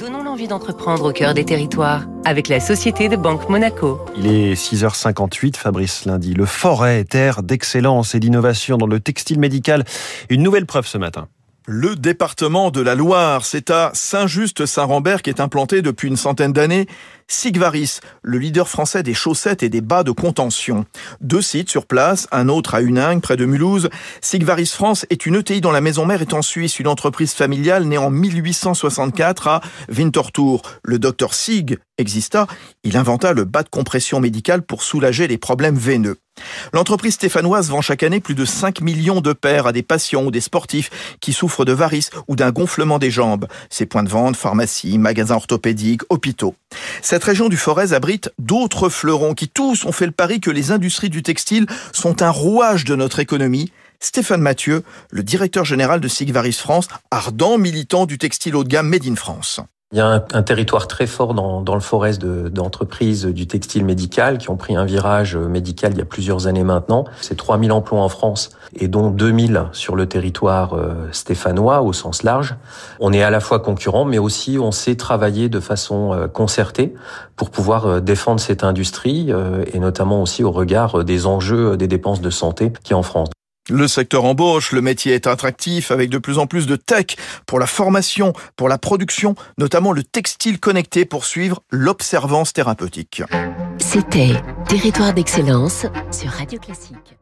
Donnons l'envie d'entreprendre au cœur des territoires avec la Société de Banque Monaco. Il est 6h58, Fabrice Lundi. Le forêt, terre d'excellence et d'innovation dans le textile médical. Une nouvelle preuve ce matin. Le département de la Loire, c'est à Saint-Just-Saint-Rambert qui est implanté depuis une centaine d'années Sigvaris, le leader français des chaussettes et des bas de contention. Deux sites sur place, un autre à Huningue, près de Mulhouse. Sigvaris France est une ETI dont la maison mère est en Suisse, une entreprise familiale née en 1864 à Winterthur. Le docteur Sig exista, il inventa le bas de compression médical pour soulager les problèmes veineux. L'entreprise stéphanoise vend chaque année plus de 5 millions de paires à des patients ou des sportifs qui souffrent de varices ou d'un gonflement des jambes. Ses points de vente, pharmacies, magasins orthopédiques, hôpitaux. Cette région du Forez abrite d'autres fleurons qui tous ont fait le pari que les industries du textile sont un rouage de notre économie. Stéphane Mathieu, le directeur général de Sigvaris France, ardent militant du textile haut de gamme Made in France. Il y a un, territoire très fort dans, le forest d'entreprises du textile médical qui ont pris un virage médical il y a plusieurs années maintenant. C'est 3000 emplois en France et dont 2000 sur le territoire euh, stéphanois au sens large. On est à la fois concurrent mais aussi on sait travailler de façon euh, concertée pour pouvoir euh, défendre cette industrie et notamment aussi au regard des enjeux des dépenses de santé qui est en France. Le secteur embauche, le métier est attractif avec de plus en plus de tech pour la formation, pour la production, notamment le textile connecté pour suivre l'observance thérapeutique. C'était Territoire d'excellence sur Radio Classique.